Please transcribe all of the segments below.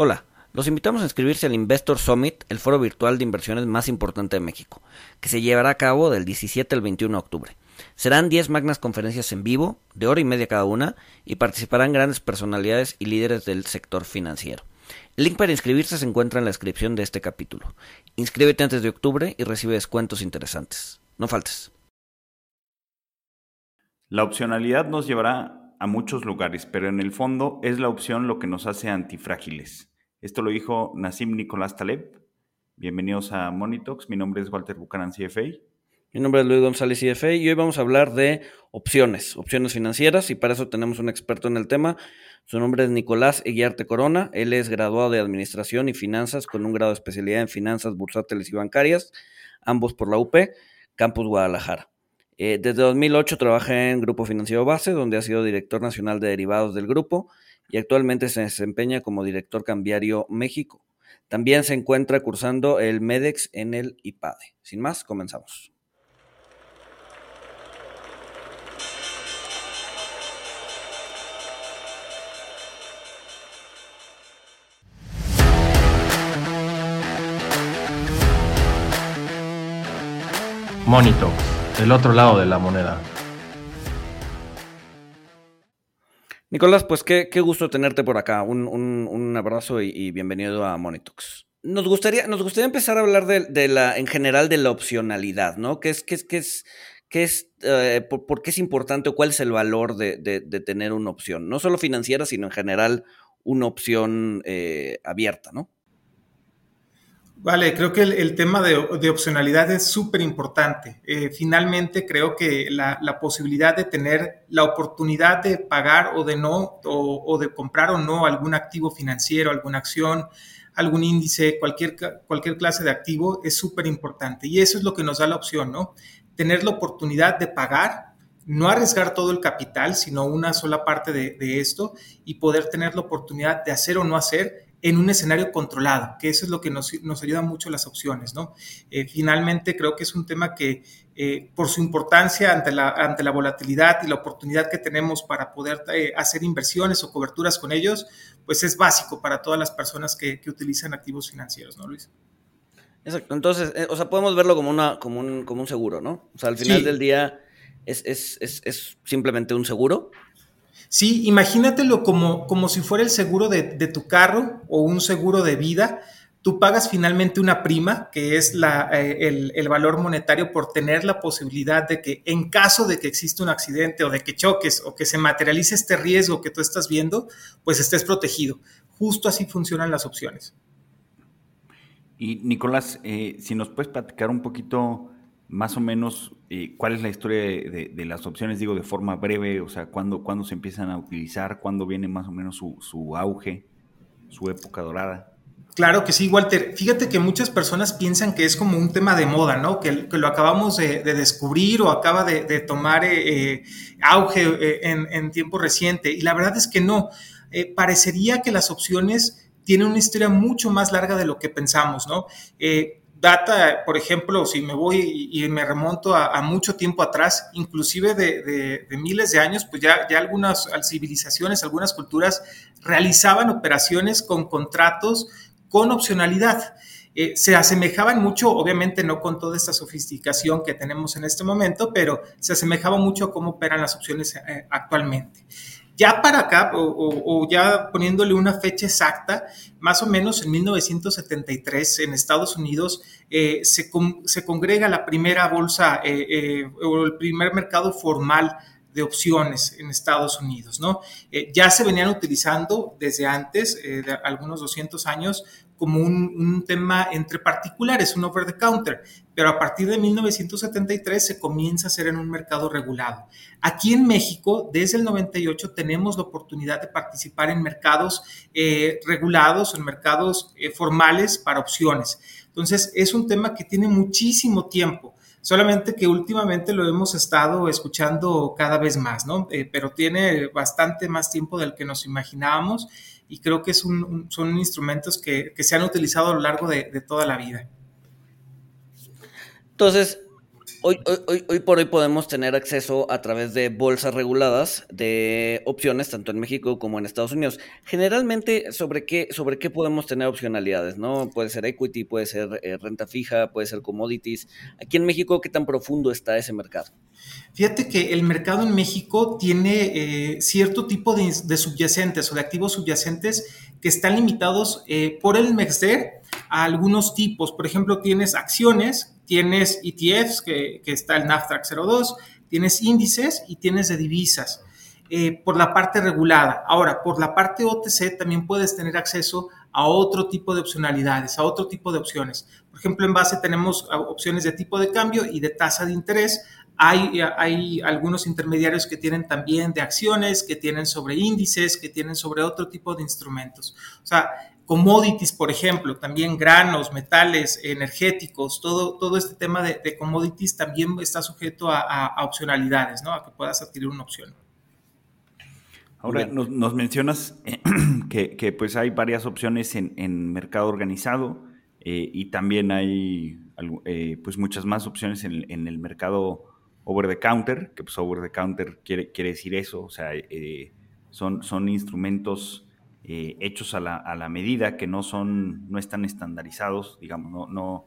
Hola, los invitamos a inscribirse al Investor Summit, el foro virtual de inversiones más importante de México, que se llevará a cabo del 17 al 21 de octubre. Serán 10 magnas conferencias en vivo, de hora y media cada una, y participarán grandes personalidades y líderes del sector financiero. El link para inscribirse se encuentra en la descripción de este capítulo. Inscríbete antes de octubre y recibe descuentos interesantes. No faltes. La opcionalidad nos llevará a muchos lugares, pero en el fondo es la opción lo que nos hace antifrágiles. Esto lo dijo Nassim Nicolás Taleb. Bienvenidos a Monitox. Mi nombre es Walter Buchanan, CFA. Mi nombre es Luis González, CFA, y hoy vamos a hablar de opciones, opciones financieras, y para eso tenemos un experto en el tema. Su nombre es Nicolás Eguiarte Corona. Él es graduado de Administración y Finanzas con un grado de especialidad en Finanzas Bursátiles y Bancarias, ambos por la UP, Campus Guadalajara. Eh, desde 2008 trabaja en Grupo Financiero Base, donde ha sido director nacional de derivados del grupo y actualmente se desempeña como director cambiario México. También se encuentra cursando el MEDEX en el IPADE. Sin más, comenzamos. Monito el otro lado de la moneda. Nicolás, pues qué, gusto tenerte por acá. Un, abrazo y, bienvenido a Monitox. Nos gustaría, nos gustaría empezar a hablar de, la, en general de la opcionalidad, ¿no? ¿Qué es, qué es, qué es, qué es eh, por, qué es importante o cuál es el valor de, tener una opción? No solo financiera, sino en general una opción eh, abierta, ¿no? Vale, creo que el, tema de, opcionalidad es súper importante. Eh, finalmente, creo que la, posibilidad de tener la oportunidad de pagar o de no, o, de comprar o no algún activo financiero, alguna acción, algún índice, cualquier, cualquier clase de activo es súper importante. Y eso es lo que nos da la opción, ¿no? Tener la oportunidad de pagar, no arriesgar todo el capital, sino una sola parte de, de esto y poder tener la oportunidad de hacer o no hacer en un escenario controlado, que eso es lo que nos, nos ayuda mucho las opciones, ¿no? Eh, finalmente, creo que es un tema que, eh, por su importancia ante la, ante la volatilidad y la oportunidad que tenemos para poder eh, hacer inversiones o coberturas con ellos, pues es básico para todas las personas que, utilizan activos financieros, ¿no, Luis? Exacto. Entonces, o sea, podemos verlo como, una, como, un, como un seguro, ¿no? O sea, al final del día es, es, es, es simplemente un seguro Sí, imagínatelo como, como si fuera el seguro de, tu carro o un seguro de vida. Tú pagas finalmente una prima, que es la, eh, el, valor monetario por tener la posibilidad de que en caso de que exista un accidente o de que choques o que se materialice este riesgo que tú estás viendo, pues estés protegido. Justo así funcionan las opciones. Y Nicolás, eh, si nos puedes platicar un poquito más o menos eh, cuál es la historia de, las opciones, digo, de forma breve, o sea, cuándo, cuándo se empiezan a utilizar, cuándo viene más o menos su, auge, su época dorada. Claro que sí, Walter. Fíjate que muchas personas piensan que es como un tema de moda, ¿no? Que, lo acabamos de, descubrir o acaba de, tomar eh, eh, auge en, tiempo reciente. Y la verdad es que no. parecería que las opciones tienen una historia mucho más larga de lo que pensamos, ¿no? Data, por ejemplo, si me voy y, me remonto a, mucho tiempo atrás, inclusive de, miles de años, pues ya, ya algunas civilizaciones, algunas culturas realizaban operaciones con contratos con opcionalidad. Eh, se asemejaban mucho, obviamente no con toda esta sofisticación que tenemos en este momento, pero se asemejaba mucho a cómo operan las opciones eh, actualmente. Ya para acá, o, ya poniéndole una fecha exacta, más o menos en 1973 en Estados Unidos eh, se, congrega la primera bolsa eh, eh, o el primer mercado formal de opciones en Estados Unidos, ¿no? ya se venían utilizando desde antes, de algunos 200 años, como un, tema entre particulares, un over the counter, pero a partir de 1973 se comienza a hacer en un mercado regulado. Aquí en México, desde el 98, tenemos la oportunidad de participar en mercados eh, regulados, en mercados eh, formales para opciones. Entonces, es un tema que tiene muchísimo tiempo solamente que últimamente lo hemos estado escuchando cada vez más, ¿no? Eh, pero tiene bastante más tiempo del que nos imaginábamos y creo que son instrumentos que, se han utilizado a lo largo de, toda la vida. Entonces, Hoy, hoy, hoy, por hoy podemos tener acceso a través de bolsas reguladas de opciones, tanto en México como en Estados Unidos. Generalmente, ¿sobre qué, sobre qué podemos tener opcionalidades? ¿no? Puede ser equity, puede ser eh, renta fija, puede ser commodities. Aquí en México, ¿qué tan profundo está ese mercado? Fíjate que el mercado en México tiene eh, cierto tipo de, de, subyacentes o de activos subyacentes que están limitados eh, por el MEXDER a algunos tipos. Por ejemplo, tienes acciones, tienes ETFs, que, está el NAFTAC 02, tienes índices y tienes de divisas. Eh, por la parte regulada. Ahora, por la parte OTC también puedes tener acceso a otro tipo de opcionalidades, a otro tipo de opciones. Por ejemplo, en base tenemos opciones de tipo de cambio y de tasa de interés. Hay, hay, algunos intermediarios que tienen también de acciones, que tienen sobre índices, que tienen sobre otro tipo de instrumentos. O sea, commodities, por ejemplo, también granos, metales, energéticos, todo, todo este tema de, de commodities también está sujeto a, a, a, opcionalidades, ¿no? A que puedas adquirir una opción. Ahora, nos, nos, mencionas que, que, pues hay varias opciones en, en mercado organizado eh, y también hay eh, pues muchas más opciones en, en, el mercado over the counter, que pues over the counter quiere, quiere decir eso, o sea, son, son instrumentos eh, hechos a la, a la, medida, que no son, no están estandarizados, digamos, no, no,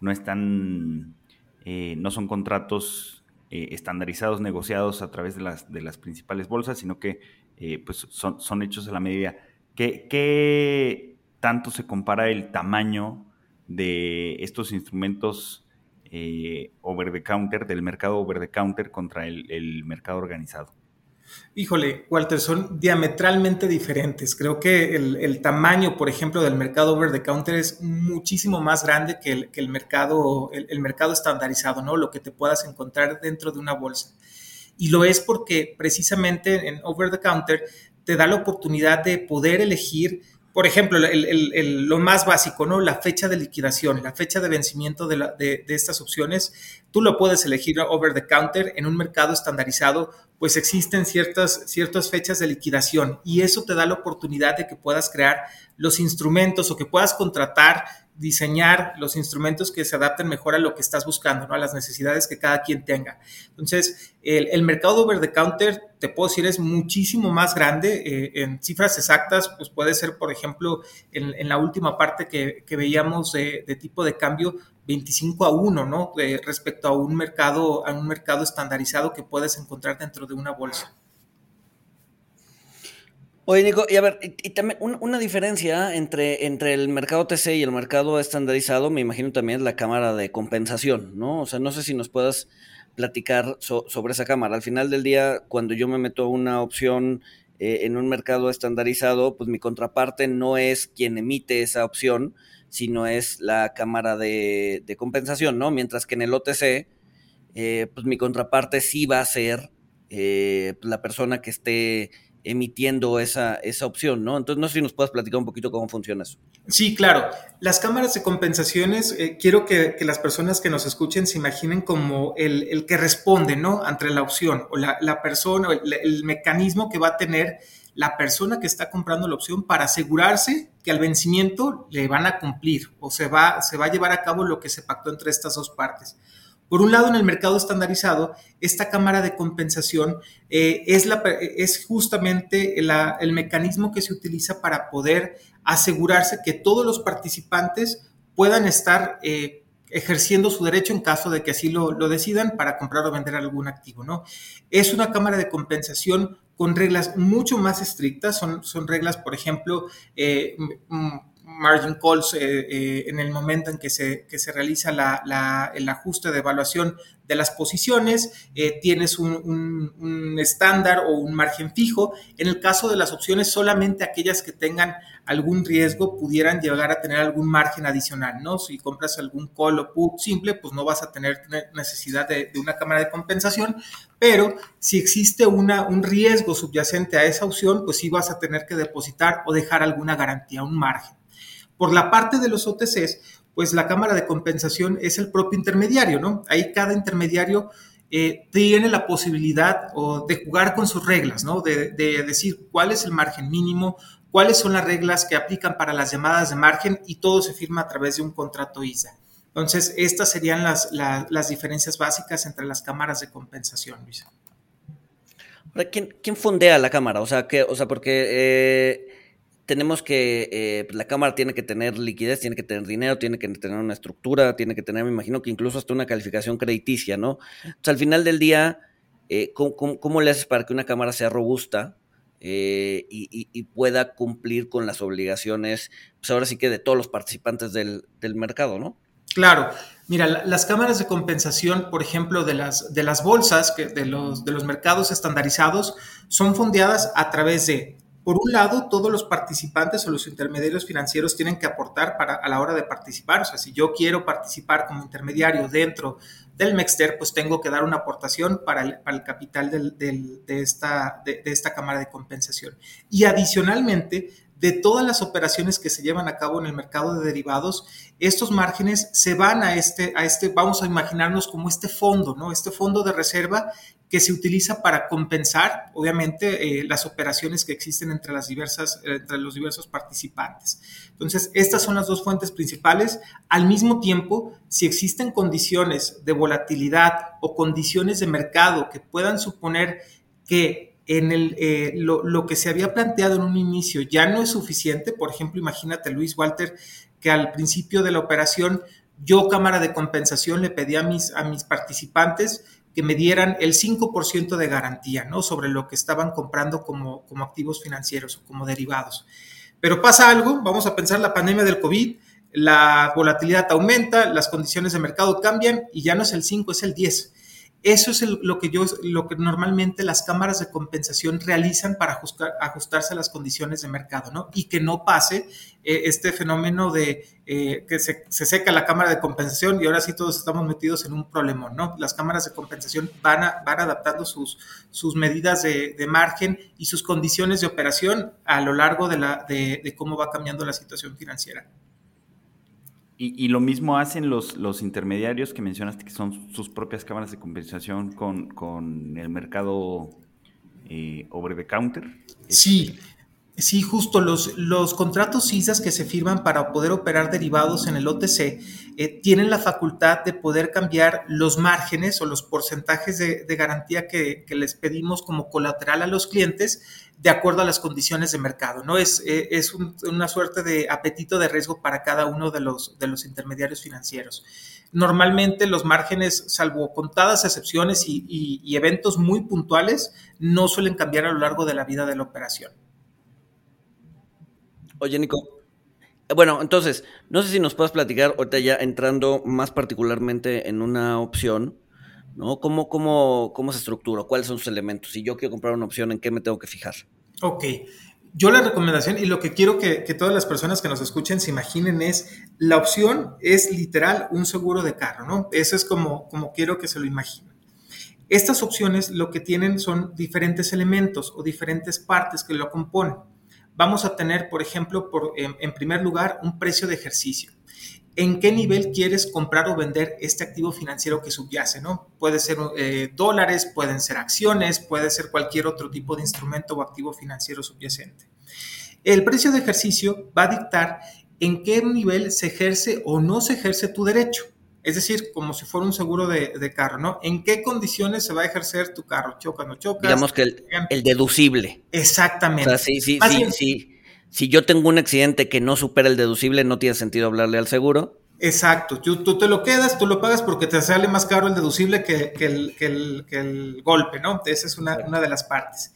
no están, eh, no son contratos eh, estandarizados, negociados a través de las, de las principales bolsas, sino que pues son, son, hechos a la medida. ¿Qué, ¿Qué, tanto se compara el tamaño de estos instrumentos over the counter, del mercado over the counter contra el, el mercado organizado? Híjole, Walter, son diametralmente diferentes. Creo que el, el, tamaño, por ejemplo, del mercado over the counter es muchísimo más grande que el, que el mercado, el, el, mercado estandarizado, ¿no? Lo que te puedas encontrar dentro de una bolsa. Y lo es porque precisamente en over the counter te da la oportunidad de poder elegir por ejemplo, lo más básico, ¿no? La fecha de liquidación, la fecha de vencimiento de, la, de, de, estas opciones, tú lo puedes elegir over the counter en un mercado estandarizado, pues existen ciertas, ciertas fechas de liquidación y eso te da la oportunidad de que puedas crear los instrumentos o que puedas contratar diseñar los instrumentos que se adapten mejor a lo que estás buscando, ¿no? a las necesidades que cada quien tenga. Entonces, el, mercado over the counter, te puedo decir, es muchísimo más grande. Eh, en cifras exactas, pues puede ser, por ejemplo, en, la última parte que, veíamos de, de, tipo de cambio, 25 a 1, ¿no? Eh, respecto a un mercado, a un mercado estandarizado que puedes encontrar dentro de una bolsa. Oye, Nico, y a ver, y, también una, diferencia entre, entre el mercado TC y el mercado estandarizado, me imagino también es la cámara de compensación, ¿no? O sea, no sé si nos puedas platicar so, sobre esa cámara. Al final del día, cuando yo me meto una opción eh, en un mercado estandarizado, pues mi contraparte no es quien emite esa opción, sino es la cámara de, de compensación, ¿no? Mientras que en el OTC, eh, pues mi contraparte sí va a ser eh, la persona que esté emitiendo esa, esa opción, ¿no? Entonces, no sé si nos puedes platicar un poquito cómo funciona eso. Sí, claro. Las cámaras de compensaciones, eh, quiero que, las personas que nos escuchen se imaginen como el, el que responde, ¿no? Ante la opción o la, la persona, el, el, mecanismo que va a tener la persona que está comprando la opción para asegurarse que al vencimiento le van a cumplir o se va, se va a llevar a cabo lo que se pactó entre estas dos partes. Por un lado, en el mercado estandarizado, esta cámara de compensación eh, es, la, es, justamente el mecanismo que se utiliza para poder asegurarse que todos los participantes puedan estar eh, ejerciendo su derecho en caso de que así lo, lo, decidan para comprar o vender algún activo. ¿no? Es una cámara de compensación con reglas mucho más estrictas, son, son reglas, por ejemplo, eh, margin calls eh, eh, en el momento en que se, que se realiza la, la, el ajuste de evaluación de las posiciones, eh, tienes un estándar o un margen fijo. En el caso de las opciones, solamente aquellas que tengan algún riesgo pudieran llegar a tener algún margen adicional, ¿no? Si compras algún call o put simple, pues no vas a tener necesidad de, de una cámara de compensación, pero si existe una, un riesgo subyacente a esa opción, pues sí vas a tener que depositar o dejar alguna garantía, un margen. Por la parte de los OTCs, pues la cámara de compensación es el propio intermediario, ¿no? Ahí cada intermediario eh, tiene la posibilidad o de jugar con sus reglas, ¿no? De, de, decir cuál es el margen mínimo, cuáles son las reglas que aplican para las llamadas de margen y todo se firma a través de un contrato ISA. Entonces, estas serían las, las diferencias básicas entre las cámaras de compensación, Luisa. ¿quién, ¿quién, fondea la cámara? O sea, que, o sea porque eh, tenemos que, eh, pues, la cámara tiene que tener liquidez, tiene que tener dinero, tiene que tener una estructura, tiene que tener, me imagino que incluso hasta una calificación crediticia, ¿no? Sea, al final del día, eh, ¿cómo, le haces para que una cámara sea robusta y, y, pueda cumplir con las obligaciones, pues ahora sí que de todos los participantes del, del mercado, ¿no? Claro, mira, las cámaras de compensación, por ejemplo, de las, de las bolsas, que de, los, de los mercados estandarizados, son fondeadas a través de, por un lado, todos los participantes o los intermediarios financieros tienen que aportar para, a la hora de participar. O sea, si yo quiero participar como intermediario dentro del Mexter, pues tengo que dar una aportación para el, capital de, esta, de esta cámara de compensación. Y adicionalmente, de todas las operaciones que se llevan a cabo en el mercado de derivados, estos márgenes se van a este, a este, vamos a imaginarnos como este fondo, ¿no? Este fondo de reserva que se utiliza para compensar, obviamente, eh, las operaciones que existen entre las diversas, entre los diversos participantes. Entonces, estas son las dos fuentes principales. Al mismo tiempo, si existen condiciones de volatilidad o condiciones de mercado que puedan suponer que en el, eh, lo, que se había planteado en un inicio ya no es suficiente. Por ejemplo, imagínate, Luis Walter, que al principio de la operación yo, Cámara de Compensación, le pedí mis, a mis participantes que me dieran el 5% de garantía, ¿no? Sobre lo que estaban comprando como, como activos financieros o como derivados. Pero pasa algo, vamos a pensar la pandemia del COVID, la volatilidad aumenta, las condiciones de mercado cambian y ya no es el 5, es el 10. Eso es lo, que yo, lo que normalmente las cámaras de compensación realizan para ajustarse a las condiciones de mercado, ¿no? Y que no pase eh, este fenómeno de eh, que se, seca la cámara de compensación y ahora sí todos estamos metidos en un problema, ¿no? Las cámaras de compensación van, van adaptando sus, sus medidas de, margen y sus condiciones de operación a lo largo de, la, de cómo va cambiando la situación financiera. Y, lo mismo hacen los, los intermediarios que mencionaste, que son sus propias cámaras de compensación con, el mercado eh, over the counter. Sí, Sí, justo los, los contratos CISAs que se firman para poder operar derivados en el OTC eh, tienen la facultad de poder cambiar los márgenes o los porcentajes de, garantía que, les pedimos como colateral a los clientes de acuerdo a las condiciones de mercado. ¿no? Es, eh, es una suerte de apetito de riesgo para cada uno de los, de los intermediarios financieros. Normalmente los márgenes, salvo contadas excepciones y eventos muy puntuales, no suelen cambiar a lo largo de la vida de la operación. Oye, Nico. Bueno, entonces, no sé si nos puedes platicar, ahorita ya entrando más particularmente en una opción, ¿no? ¿Cómo, cómo, cómo se estructura? ¿Cuáles son sus elementos? Si yo quiero comprar una opción, ¿en qué me tengo que fijar? Ok. Yo la recomendación y lo que quiero que, que, todas las personas que nos escuchen se imaginen es, la opción es literal un seguro de carro, ¿no? Eso es como, como quiero que se lo imaginen. Estas opciones lo que tienen son diferentes elementos o diferentes partes que lo componen vamos a tener, por ejemplo, por, en, primer lugar, un precio de ejercicio. ¿En qué nivel quieres comprar o vender este activo financiero que subyace? ¿no? Puede ser eh, dólares, pueden ser acciones, puede ser cualquier otro tipo de instrumento o activo financiero subyacente. El precio de ejercicio va a dictar en qué nivel se ejerce o no se ejerce tu derecho. Es decir, como si fuera un seguro de, carro, ¿no? ¿En qué condiciones se va a ejercer tu carro? ¿Choca, no choca? Digamos que el, deducible. Exactamente. O sea, sí, sí, sí, sí. Si yo tengo un accidente que no supera el deducible, no tiene sentido hablarle al seguro. Exacto. Tú, te lo quedas, tú lo pagas porque te sale más caro el deducible que, el, golpe, ¿no? Esa es una, de las partes.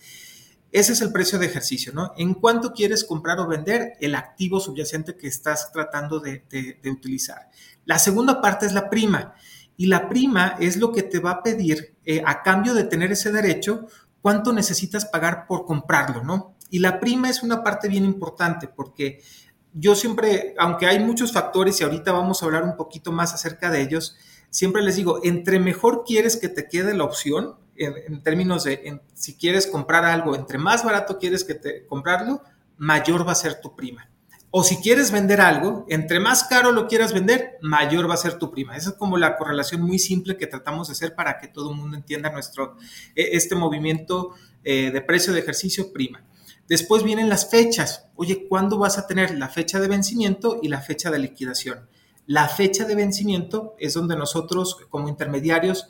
Ese es el precio de ejercicio, ¿no? ¿En cuánto quieres comprar o vender el activo subyacente que estás tratando de utilizar? La segunda parte es la prima. Y la prima es lo que te va a pedir eh, a cambio de tener ese derecho, cuánto necesitas pagar por comprarlo, ¿no? Y la prima es una parte bien importante porque yo siempre, aunque hay muchos factores y ahorita vamos a hablar un poquito más acerca de ellos, siempre les digo, entre mejor quieres que te quede la opción, en, términos de si quieres comprar algo, entre más barato quieres que te comprarlo, mayor va a ser tu prima. O si quieres vender algo, entre más caro lo quieras vender, mayor va a ser tu prima. Esa es como la correlación muy simple que tratamos de hacer para que todo el mundo entienda nuestro, e, este movimiento eh, de precio de ejercicio prima. Después vienen las fechas. Oye, ¿cuándo vas a tener la fecha de vencimiento y la fecha de liquidación? La fecha de vencimiento es donde nosotros como intermediarios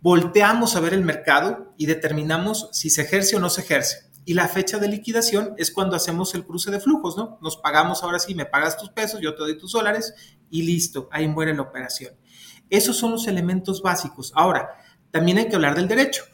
volteamos a ver el mercado y determinamos si se ejerce o no se ejerce. Y la fecha de liquidación es cuando hacemos el cruce de flujos, ¿no? Nos pagamos ahora sí, me pagas tus pesos, yo te doy tus dólares y listo, ahí muere la operación. Esos son los elementos básicos. Ahora, también hay que hablar del derecho.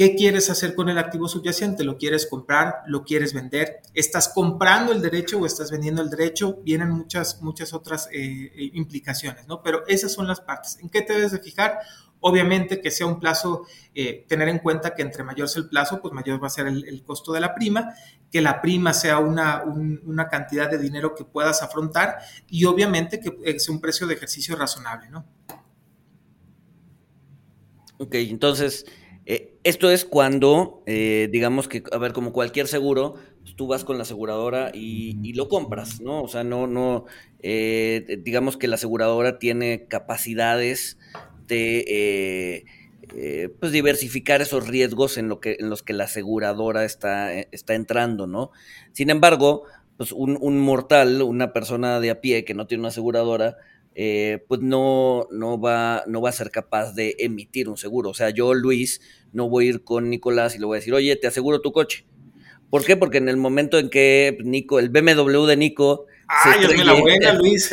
¿Qué quieres hacer con el activo subyacente? ¿Lo quieres comprar? ¿Lo quieres vender? ¿Estás comprando el derecho o estás vendiendo el derecho? Vienen muchas, muchas otras eh, eh, implicaciones, ¿no? Pero esas son las partes. ¿En qué te debes de fijar? Obviamente que sea un plazo, eh, tener en cuenta que entre mayor sea el plazo, pues mayor va a ser el, costo de la prima, que la prima sea una, una, cantidad de dinero que puedas afrontar y obviamente que sea un precio de ejercicio razonable, ¿no? Ok, entonces esto es cuando, eh, digamos que, a ver, como cualquier seguro, pues, tú vas con la aseguradora y, lo compras, ¿no? O sea, no, no, eh, digamos que la aseguradora tiene capacidades de, pues, diversificar esos riesgos en, lo que, en los que la aseguradora está, está entrando, ¿no? Sin embargo, pues un mortal, una persona de a pie que no tiene una aseguradora, eh, pues no, no, va, no va a ser capaz de emitir un seguro. O sea, yo, Luis, no voy a ir con Nicolás y le voy a decir, oye, te aseguro tu coche. ¿Por qué? Porque en el momento en que Nico, el BMW de Nico. ¡Ay, es la buena, Luis!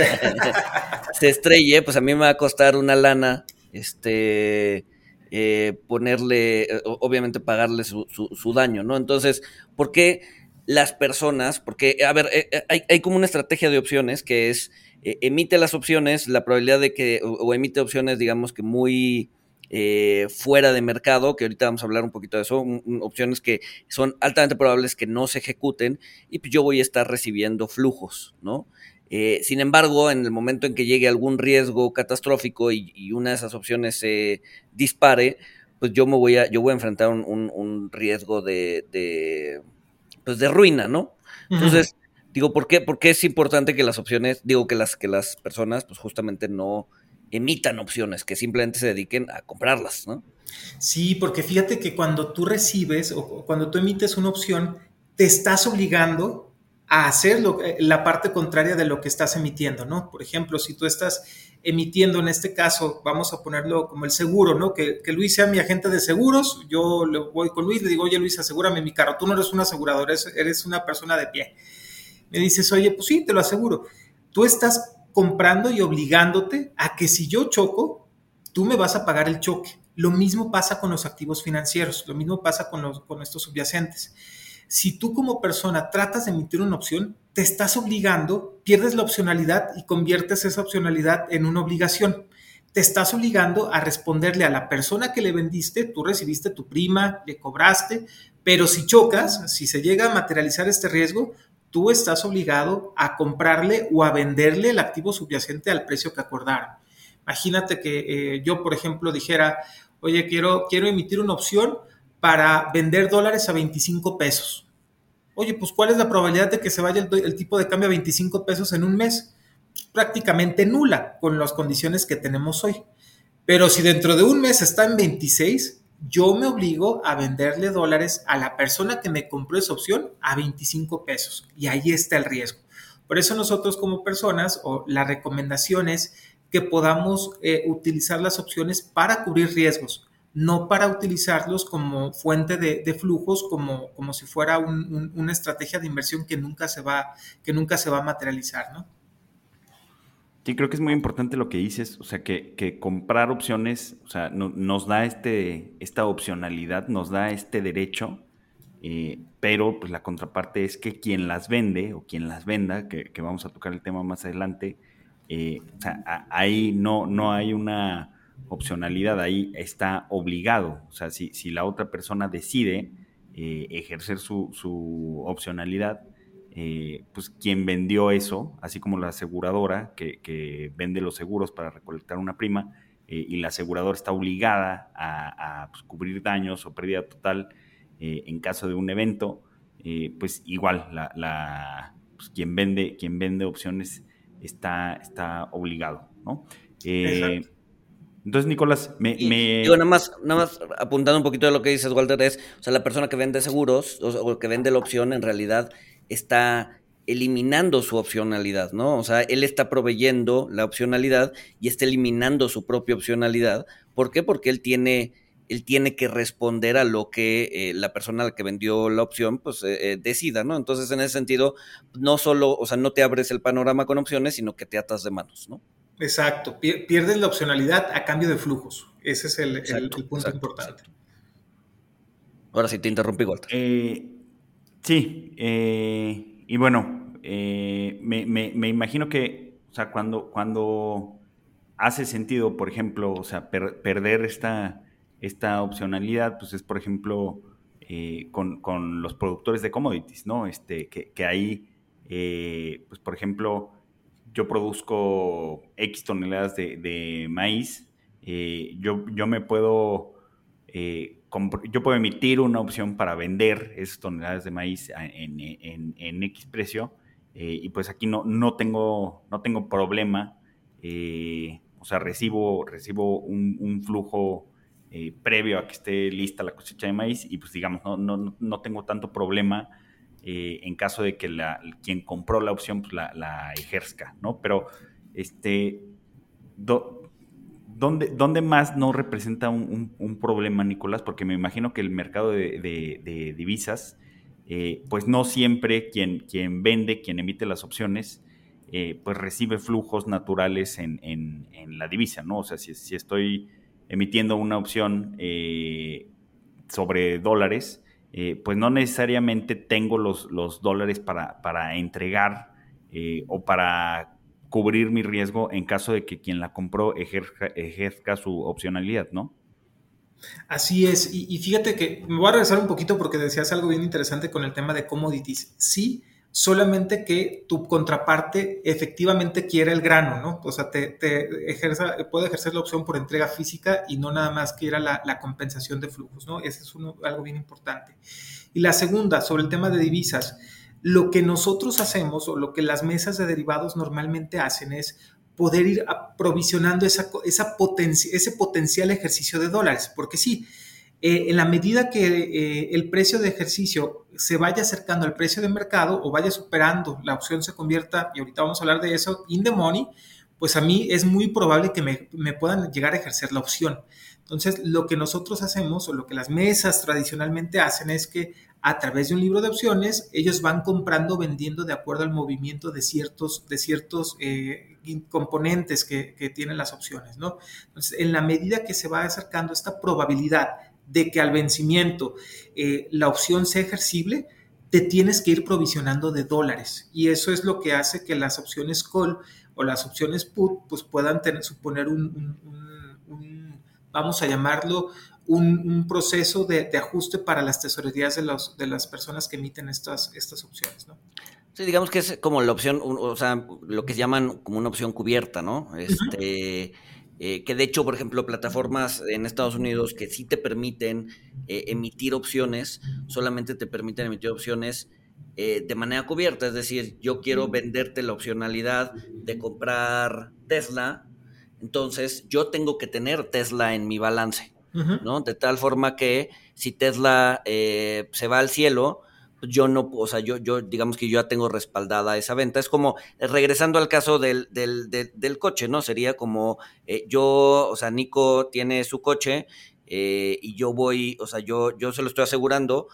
se estrelle, pues a mí me va a costar una lana, este. Eh, ponerle, obviamente pagarle su, su, daño, ¿no? Entonces, ¿por qué las personas? Porque, a ver, eh, hay, hay como una estrategia de opciones que es eh, emite las opciones, la probabilidad de que, o, emite opciones, digamos que muy eh, fuera de mercado, que ahorita vamos a hablar un poquito de eso, opciones que son altamente probables que no se ejecuten y pues yo voy a estar recibiendo flujos, ¿no? Eh, sin embargo, en el momento en que llegue algún riesgo catastrófico y, una de esas opciones se dispare, pues yo me voy a, yo voy a enfrentar un, riesgo de, de, pues de ruina, ¿no? Entonces, Digo, ¿por qué, ¿por qué es importante que las opciones, digo que las, que las personas, pues justamente no emitan opciones, que simplemente se dediquen a comprarlas, ¿no? Sí, porque fíjate que cuando tú recibes o cuando tú emites una opción, te estás obligando a hacer eh, la parte contraria de lo que estás emitiendo, ¿no? Por ejemplo, si tú estás emitiendo en este caso, vamos a ponerlo como el seguro, ¿no? Que, que, Luis sea mi agente de seguros, yo le voy con Luis, le digo, oye Luis, asegúrame mi carro, tú no eres un asegurador, eres una persona de pie me dices, oye, pues sí, te lo aseguro. Tú estás comprando y obligándote a que si yo choco, tú me vas a pagar el choque. Lo mismo pasa con los activos financieros, lo mismo pasa con, los, con estos subyacentes. Si tú como persona tratas de emitir una opción, te estás obligando, pierdes la opcionalidad y conviertes esa opcionalidad en una obligación. Te estás obligando a responderle a la persona que le vendiste, tú recibiste tu prima, le cobraste, pero si chocas, si se llega a materializar este riesgo, tú estás obligado a comprarle o a venderle el activo subyacente al precio que acordaron. Imagínate que eh, yo, por ejemplo, dijera, oye, quiero, quiero emitir una opción para vender dólares a 25 pesos. Oye, pues ¿cuál es la probabilidad de que se vaya el, el tipo de cambio a 25 pesos en un mes? Prácticamente nula con las condiciones que tenemos hoy. Pero si dentro de un mes está en 26, yo me obligo a venderle dólares a la persona que me compró esa opción a 25 pesos y ahí está el riesgo. Por eso nosotros como personas, o la recomendación es que podamos eh, utilizar las opciones para cubrir riesgos, no para utilizarlos como fuente de, flujos, como, como si fuera una estrategia de inversión que nunca se va, que nunca se va a materializar, ¿no? Sí, creo que es muy importante lo que dices, o sea, que, comprar opciones, o sea, nos da este, esta opcionalidad, nos da este derecho, eh, pero pues la contraparte es que quien las vende o quien las venda, que, vamos a tocar el tema más adelante, eh, o sea, ahí no, no hay una opcionalidad, ahí está obligado, o sea, si, si la otra persona decide eh, ejercer su, su opcionalidad, eh, pues quien vendió eso, así como la aseguradora que, vende los seguros para recolectar una prima, eh, y la aseguradora está obligada a, pues, cubrir daños o pérdida total eh, en caso de un evento, pues igual la, pues, quien, vende, quien vende opciones está, está obligado, ¿no? Entonces, Nicolás, me, Digo, nada más, nada más apuntando un poquito de lo que dices, Walter, es, o sea, la persona que vende seguros o, o que vende la opción en realidad está eliminando su opcionalidad, ¿no? O sea, él está proveyendo la opcionalidad y está eliminando su propia opcionalidad. ¿Por qué? Porque él tiene, él tiene que responder a lo que eh, la persona a la que vendió la opción, pues eh, eh, decida, ¿no? Entonces, en ese sentido, no solo, o sea, no te abres el panorama con opciones, sino que te atas de manos, ¿no? Exacto, pierdes la opcionalidad a cambio de flujos. Ese es el, punto importante. Ahora sí te interrumpí, Walter. Sí, y bueno, me, imagino que, o sea, cuando, cuando hace sentido, por ejemplo, o sea, perder esta, esta opcionalidad, pues es, por ejemplo, eh, con, los productores de commodities, ¿no? Este, que, que ahí, eh, pues, por ejemplo, yo produzco X toneladas de, maíz, eh, yo, yo me puedo, yo puedo emitir una opción para vender esas toneladas de maíz en, en, X precio, y pues aquí no, no, tengo, no tengo problema o sea, recibo, recibo un, flujo eh, previo a que esté lista la cosecha de maíz y pues digamos, no, no, no tengo tanto problema eh, en caso de que la, quien compró la opción pues la, la ejerzca, ¿no? Pero, este, ¿dónde, ¿dónde, más no representa un, problema, Nicolás? Porque me imagino que el mercado de, divisas, eh, pues no siempre quien, quien vende, quien emite las opciones, eh, pues recibe flujos naturales en, la divisa, ¿no? O sea, si, estoy emitiendo una opción eh, sobre dólares, pues no necesariamente tengo los, los dólares para, para entregar o para cubrir mi riesgo en caso de que quien la compró ejerza, su opcionalidad, ¿no? Así es, y, fíjate que me voy a regresar un poquito porque decías algo bien interesante con el tema de commodities. Sí, solamente que tu contraparte efectivamente quiere el grano, ¿no? O sea, te, ejerza, puede ejercer la opción por entrega física y no nada más quiera la, la compensación de flujos, ¿no? Ese es algo bien importante. Y la segunda, sobre el tema de divisas, lo que nosotros hacemos o lo que las mesas de derivados normalmente hacen es poder ir aprovisionando esa, esa ese potencial ejercicio de dólares, porque sí, eh, en la medida que eh, el precio de ejercicio se vaya acercando al precio de mercado o vaya superando, la opción se convierta, y ahorita vamos a hablar de eso, in the money, pues a mí es muy probable que me, me puedan llegar a ejercer la opción. Entonces, lo que nosotros hacemos o lo que las mesas tradicionalmente hacen es que a través de un libro de opciones, ellos van comprando, vendiendo de acuerdo al movimiento de ciertos, de ciertos eh, componentes que, tienen las opciones, ¿no? Entonces, en la medida que se va acercando esta probabilidad de que al vencimiento eh, la opción sea ejercible, te tienes que ir provisionando de dólares. Y eso es lo que hace que las opciones call o las opciones put pues puedan tener, suponer un, vamos a llamarlo, un, proceso de, ajuste para las tesorerías de, los, de las personas que emiten estas, estas opciones. ¿no? Sí, digamos que es como la opción, o sea, lo que llaman como una opción cubierta, ¿no? Este, eh, que de hecho, por ejemplo, plataformas en Estados Unidos que sí te permiten eh, emitir opciones, solamente te permiten emitir opciones eh, de manera cubierta, es decir, yo quiero venderte la opcionalidad de comprar Tesla, entonces yo tengo que tener Tesla en mi balance, ¿no? De tal forma que si Tesla se va al cielo, yo no, o sea, yo, yo, digamos que yo ya tengo respaldada esa venta. Es como, eh, regresando al caso del, del, del, coche, ¿no? Sería como, eh, yo, o sea, Nico tiene su coche eh, y yo voy, o sea, yo, yo se lo estoy asegurando,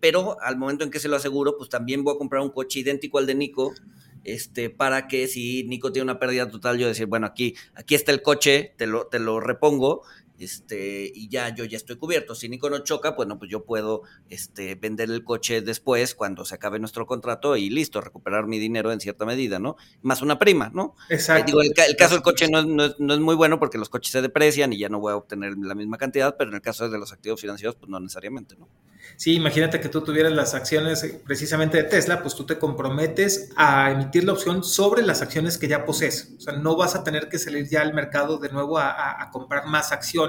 pero al momento en que se lo aseguro, pues también voy a comprar un coche idéntico al de Nico, este, para que si Nico tiene una pérdida total, yo decir, bueno, aquí, aquí está el coche, te lo, te lo repongo, este, y ya yo ya estoy cubierto. Si Nico no choca, bueno, pues yo puedo este, vender el coche después cuando se acabe nuestro contrato y listo, recuperar mi dinero en cierta medida, ¿no? Más una prima, ¿no? Exacto. el, caso del coche no, es muy bueno porque los coches se deprecian y ya no voy a obtener la misma cantidad, pero en el caso de los activos financieros, pues no necesariamente, ¿no? Sí, imagínate que tú tuvieras las acciones eh, precisamente de Tesla, pues tú te comprometes a emitir la opción sobre las acciones que ya posees. O sea, no vas a tener que salir ya al mercado de nuevo a, comprar más acciones.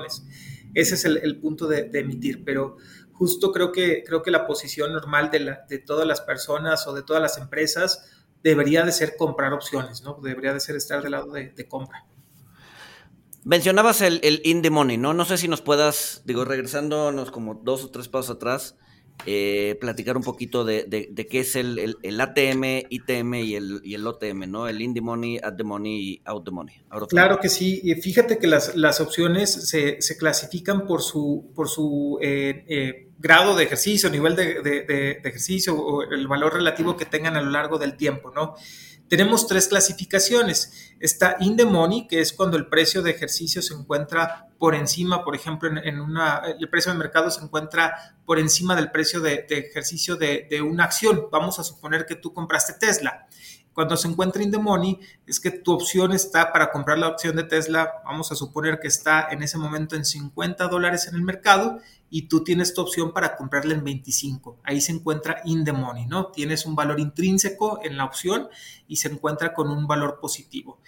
Ese es el, punto de, emitir, pero justo creo que, creo que la posición normal de, todas las personas o de todas las empresas debería de ser comprar opciones, ¿no? Debería de ser estar del lado de, compra. Mencionabas el, el in the money, ¿no? No sé si nos puedas, digo, regresándonos como dos o tres pasos atrás, eh, platicar un poquito de, qué es el, ATM, ITM y el, y el OTM, ¿no? El in the money, at the money y out the money. claro que sí. Fíjate que las, las opciones se, se, clasifican por su, por su eh, eh, grado de ejercicio, nivel de, de, ejercicio o el valor relativo que tengan a lo largo del tiempo, ¿no? Tenemos tres clasificaciones. Está in the money, que es cuando el precio de ejercicio se encuentra por encima, por ejemplo, en, una, el precio de mercado se encuentra por encima del precio de, ejercicio de, de, una acción. Vamos a suponer que tú compraste Tesla. Cuando se encuentra in the money, es que tu opción está para comprar la opción de Tesla, vamos a suponer que está en ese momento en 50 dólares en el mercado y tú tienes tu opción para comprarla en 25. Ahí se encuentra in the money, ¿no? Tienes un valor intrínseco en la opción y se encuentra con un valor positivo.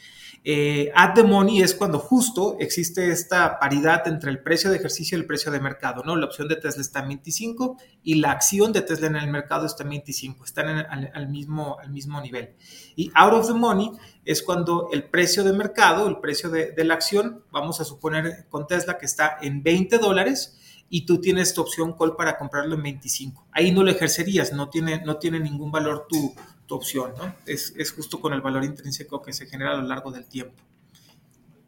Eh, at the money es cuando justo existe esta paridad entre el precio de ejercicio y el precio de mercado, ¿no? La opción de Tesla está en 25 y la acción de Tesla en el mercado está en 25, están al, mismo, al mismo nivel. Y out of the money es cuando el precio de mercado, el precio de, de la acción, vamos a suponer con Tesla que está en 20 dólares, y tú tienes tu opción call para comprarlo en 25. Ahí no lo ejercerías, no tiene, no tiene ningún valor tu, tu opción, ¿no? Es, es, justo con el valor intrínseco que se genera a lo largo del tiempo.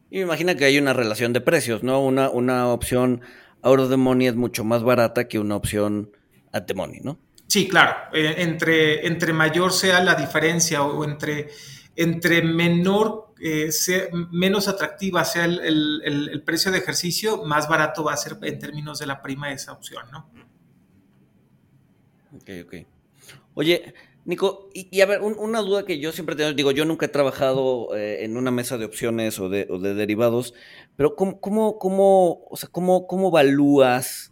Y me imagino que hay una relación de precios, ¿no? Una, una opción out of the money es mucho más barata que una opción at the money, ¿no? Sí, claro. Eh, entre, entre mayor sea la diferencia o entre, entre menor eh, sea, menos atractiva sea el, precio de ejercicio, más barato va a ser en términos de la prima de esa opción, ¿no? Ok, ok. Oye, Nico, y, a ver, una duda que yo siempre tengo, digo, yo nunca he trabajado eh, en una mesa de opciones o de, derivados, pero ¿cómo, cómo, cómo, o sea, cómo, cómo evalúas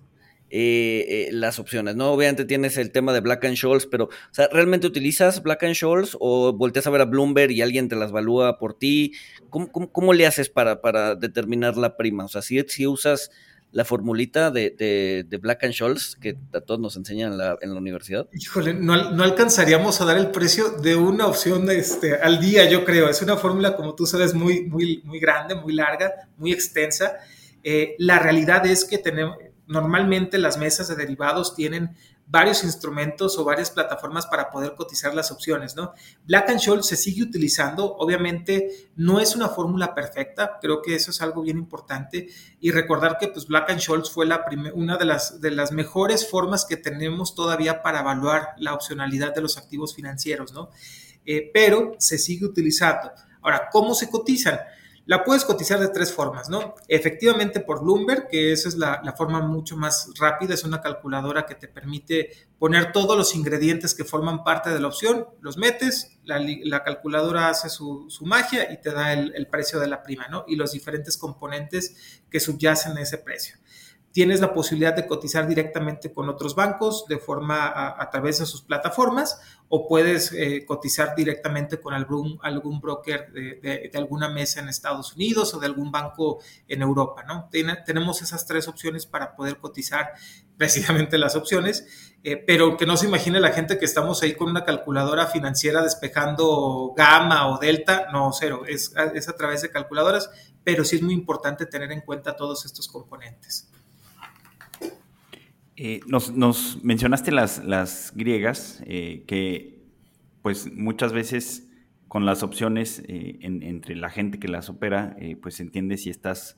eh, eh, las opciones, ¿no? Obviamente tienes el tema de Black and Scholes, pero, o sea, ¿realmente utilizas Black and Scholes o volteas a ver a Bloomberg y alguien te las evalúa por ti? ¿Cómo, le haces para, para, determinar la prima? O sea, si, si usas la formulita de, Black and Scholes que a todos nos enseñan en la, universidad? Híjole, no, alcanzaríamos a dar el precio de una opción este, al día, yo creo. Es una fórmula, como tú sabes, muy, muy, muy grande, muy larga, muy extensa. Eh, la realidad es que tenemos, normalmente las mesas de derivados tienen varios instrumentos o varias plataformas para poder cotizar las opciones, ¿no? Black and Scholes se sigue utilizando, obviamente no es una fórmula perfecta, creo que eso es algo bien importante y recordar que pues Black and Scholes fue la una de las, de las mejores formas que tenemos todavía para evaluar la opcionalidad de los activos financieros, ¿no? Eh, pero se sigue utilizando. Ahora, ¿cómo se cotizan? La puedes cotizar de tres formas, ¿no? Efectivamente por Bloomberg, que esa es la, forma mucho más rápida, es una calculadora que te permite poner todos los ingredientes que forman parte de la opción, los metes, la, calculadora hace su, magia y te da el, el, precio de la prima, ¿no? Y los diferentes componentes que subyacen a ese precio tienes la posibilidad de cotizar directamente con otros bancos de forma a, través de sus plataformas o puedes eh, cotizar directamente con algún, algún broker de, alguna mesa en Estados Unidos o de algún banco en Europa, ¿no? tenemos esas tres opciones para poder cotizar precisamente las opciones, eh, pero que no se imagine la gente que estamos ahí con una calculadora financiera despejando gamma o delta, no, cero, es, es a través de calculadoras, pero sí es muy importante tener en cuenta todos estos componentes. Eh, nos, mencionaste las, griegas, eh, que pues muchas veces con las opciones eh, entre la gente que las opera, pues se entiende si estás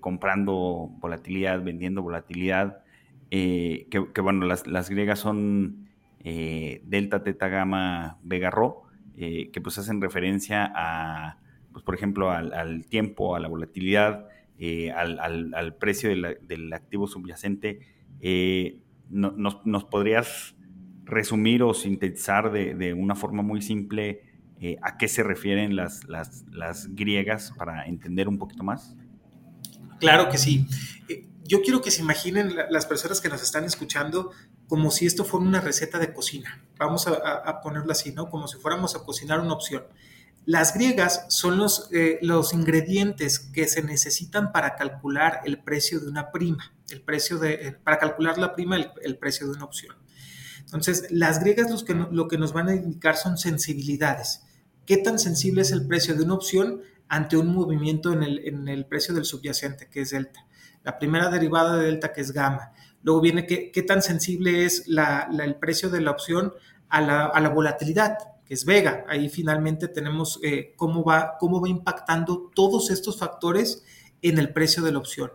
comprando volatilidad, vendiendo volatilidad, que, bueno, las, griegas son delta, teta, gamma, vega, rho, que pues hacen referencia a, pues por ejemplo, al, tiempo, a la volatilidad, al, precio del activo subyacente, eh, nos, podrías resumir o sintetizar de, una forma muy simple eh, a qué se refieren las, las, griegas para entender un poquito más? Claro que sí. Eh, yo quiero que se imaginen las personas que nos están escuchando como si esto fuera una receta de cocina. Vamos a, a ponerlo así, ¿no? Como si fuéramos a cocinar una opción. Las griegas son los, eh, los ingredientes que se necesitan para calcular el precio de una prima, el precio de, eh, para calcular la prima, el, precio de una opción. Entonces, las griegas los que lo que nos van a indicar son sensibilidades. ¿Qué tan sensible es el precio de una opción ante un movimiento en el, en el precio del subyacente, que es delta? La primera derivada de delta, que es gamma. Luego viene qué, qué tan sensible es el precio de la opción a la, a la, volatilidad, es Vega. Ahí finalmente tenemos eh, cómo, va, cómo va impactando todos estos factores en el precio de la opción.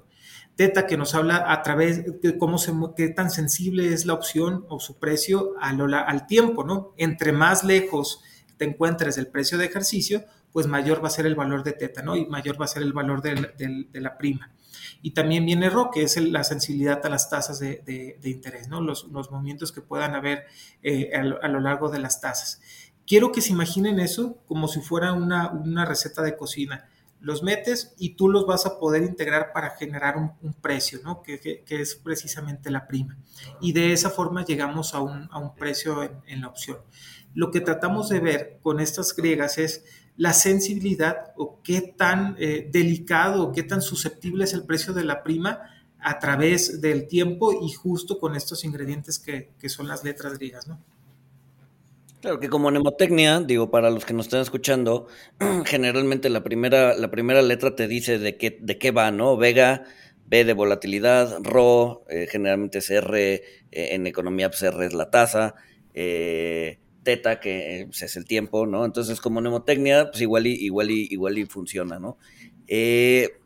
Teta que nos habla a través de cómo se, qué tan sensible es la opción o su precio al tiempo, ¿no? Entre más lejos te encuentres del precio de ejercicio, pues mayor va a ser el valor de teta, ¿no? Y mayor va a ser el valor de, la prima. Y también viene RO, que es la sensibilidad a las tasas de, interés, ¿no? Los, movimientos que puedan haber eh, a, lo, largo de las tasas. Quiero que se imaginen eso como si fuera una, una receta de cocina los metes y tú los vas a poder integrar para generar un, precio, ¿no? Que, es precisamente la prima. Y de esa forma llegamos a un, precio en, la opción. Lo que tratamos de ver con estas griegas es la sensibilidad o qué tan eh, delicado o qué tan susceptible es el precio de la prima a través del tiempo y justo con estos ingredientes que, que son las letras griegas, ¿no? Claro que como mnemotecnia, digo, para los que nos están escuchando, generalmente la primera, la primera letra te dice de qué, de qué va, ¿no? Vega, B de volatilidad, RO, eh, generalmente es R, eh, en economía pues R es la tasa, eh, teta, que pues, es el tiempo, ¿no? Entonces como mnemotecnia, pues igual y, igual y, igual y funciona, ¿no? Eh,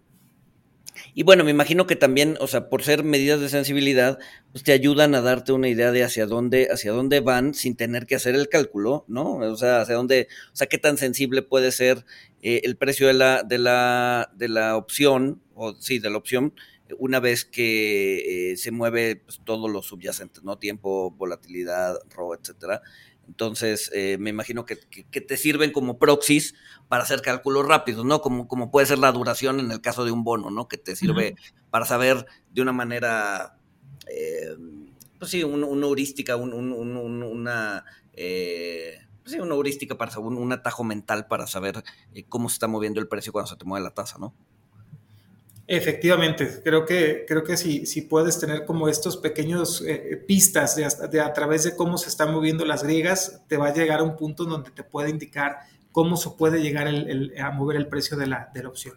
y bueno, me imagino que también, o sea, por ser medidas de sensibilidad, pues te ayudan a darte una idea de hacia dónde, hacia dónde van sin tener que hacer el cálculo, ¿no? O sea, hacia dónde, o sea, qué tan sensible puede ser eh, el precio de la, de la, de la opción, o sí, de la opción, una vez que eh, se mueve pues, todo lo subyacente, ¿no? Tiempo, volatilidad, robo, etcétera. Entonces, eh, me imagino que, te sirven como proxies para hacer cálculos rápidos, ¿no? Como, como puede ser la duración en el caso de un bono, ¿no? Que te sirve para saber de una manera, eh, pues sí, una heurística, una, eh, pues sí, una heurística para saber, un, atajo mental para saber cómo se está moviendo el precio cuando se te mueve la tasa, ¿no? Efectivamente, creo que, creo que si, si puedes tener como estos pequeños eh, pistas de, a través de cómo se están moviendo las griegas, te va a llegar a un punto donde te puede indicar cómo se puede llegar a mover el precio de la, de la opción.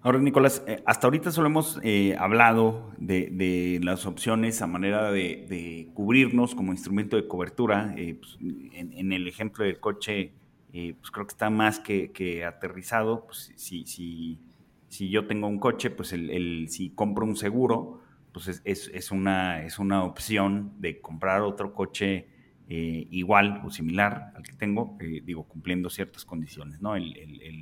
Ahora, Nicolás, eh, hasta ahorita solo hemos eh, hablado de, las opciones a manera de, cubrirnos como instrumento de cobertura. Pues, en, el ejemplo del coche, pues creo que está más que, aterrizado. Pues, si si yo tengo un coche, pues el, si compro un seguro, pues es, una, es una opción de comprar otro coche eh, igual o similar al que tengo, eh, digo, cumpliendo ciertas condiciones, ¿no? El,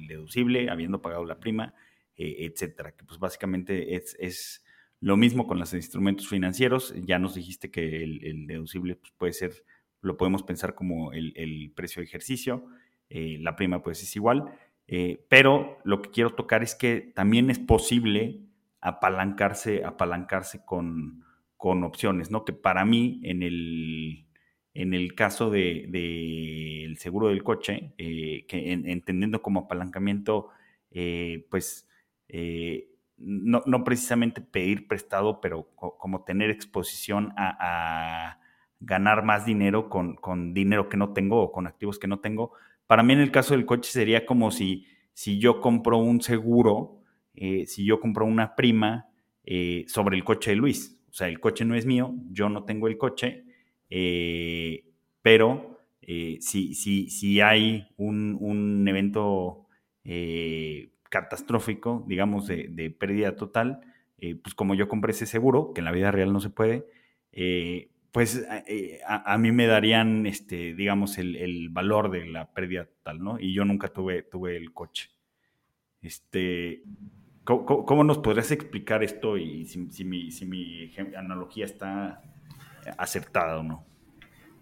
deducible, habiendo pagado la prima, eh, etcétera, que pues básicamente es, lo mismo con los instrumentos financieros. Ya nos dijiste que el, deducible pues, puede ser, lo podemos pensar como el, precio de ejercicio, la prima pues es igual. Eh, pero lo que quiero tocar es que también es posible apalancarse, apalancarse con, opciones, ¿no? Que para mí, en el, en el caso del de, seguro del coche, eh, entendiendo como apalancamiento, eh, pues no, precisamente pedir prestado, pero como tener exposición a, ganar más dinero con, con, dinero que no tengo o con activos que no tengo, para mí en el caso del coche sería como si, si yo compro un seguro, eh, si yo compro una prima eh, sobre el coche de Luis. O sea, el coche no es mío, yo no tengo el coche, eh, pero si, si, si, hay un, evento catastrófico, digamos, de, pérdida total, pues como yo compré ese seguro, que en la vida real no se puede, pues eh, a, mí me darían, este, digamos, el, valor de la pérdida total, ¿no? Y yo nunca tuve, tuve el coche. Este, ¿cómo, nos podrías explicar esto y si, mi, si mi analogía está acertada o no?